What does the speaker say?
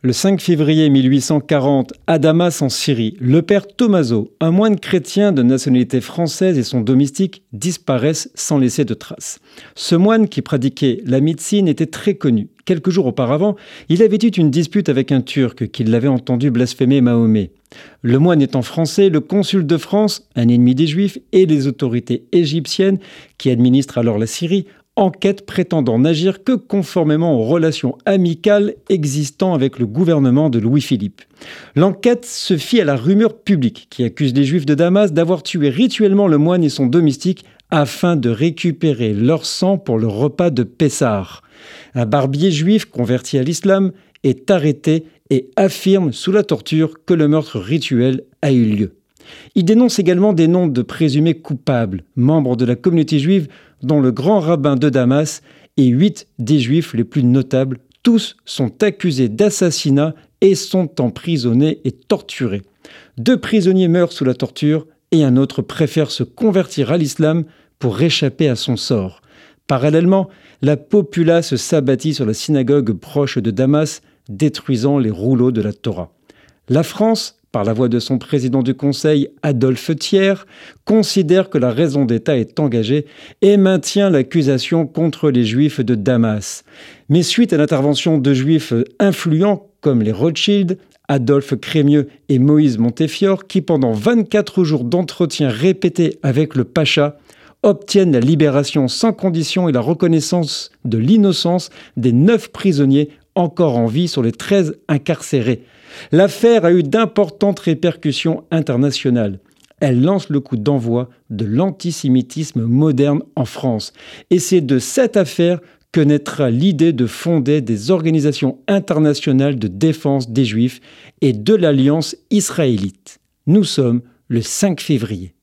Le 5 février 1840, à Damas en Syrie, le père Tommaso, un moine chrétien de nationalité française et son domestique disparaissent sans laisser de traces. Ce moine qui pratiquait la médecine était très connu. Quelques jours auparavant, il avait eu une dispute avec un Turc qui l'avait entendu blasphémer Mahomet. Le moine étant français, le consul de France, un ennemi des Juifs, et les autorités égyptiennes, qui administrent alors la Syrie, enquête prétendant n'agir que conformément aux relations amicales existant avec le gouvernement de Louis-Philippe. L'enquête se fit à la rumeur publique qui accuse les Juifs de Damas d'avoir tué rituellement le moine et son domestique afin de récupérer leur sang pour le repas de Pessar. Un barbier juif converti à l'islam est arrêté et affirme sous la torture que le meurtre rituel a eu lieu. Il dénonce également des noms de présumés coupables, membres de la communauté juive, dont le grand rabbin de Damas et huit des juifs les plus notables. Tous sont accusés d'assassinat et sont emprisonnés et torturés. Deux prisonniers meurent sous la torture et un autre préfère se convertir à l'islam pour échapper à son sort. Parallèlement, la populace s'abattit sur la synagogue proche de Damas, détruisant les rouleaux de la Torah. La France par la voix de son président du Conseil, Adolphe Thiers, considère que la raison d'État est engagée et maintient l'accusation contre les Juifs de Damas. Mais suite à l'intervention de Juifs influents comme les Rothschild, Adolphe Crémieux et Moïse Montefiore, qui pendant 24 jours d'entretien répétés avec le Pacha, obtiennent la libération sans condition et la reconnaissance de l'innocence des neuf prisonniers encore en vie sur les 13 incarcérés. L'affaire a eu d'importantes répercussions internationales. Elle lance le coup d'envoi de l'antisémitisme moderne en France. Et c'est de cette affaire que naîtra l'idée de fonder des organisations internationales de défense des Juifs et de l'Alliance israélite. Nous sommes le 5 février.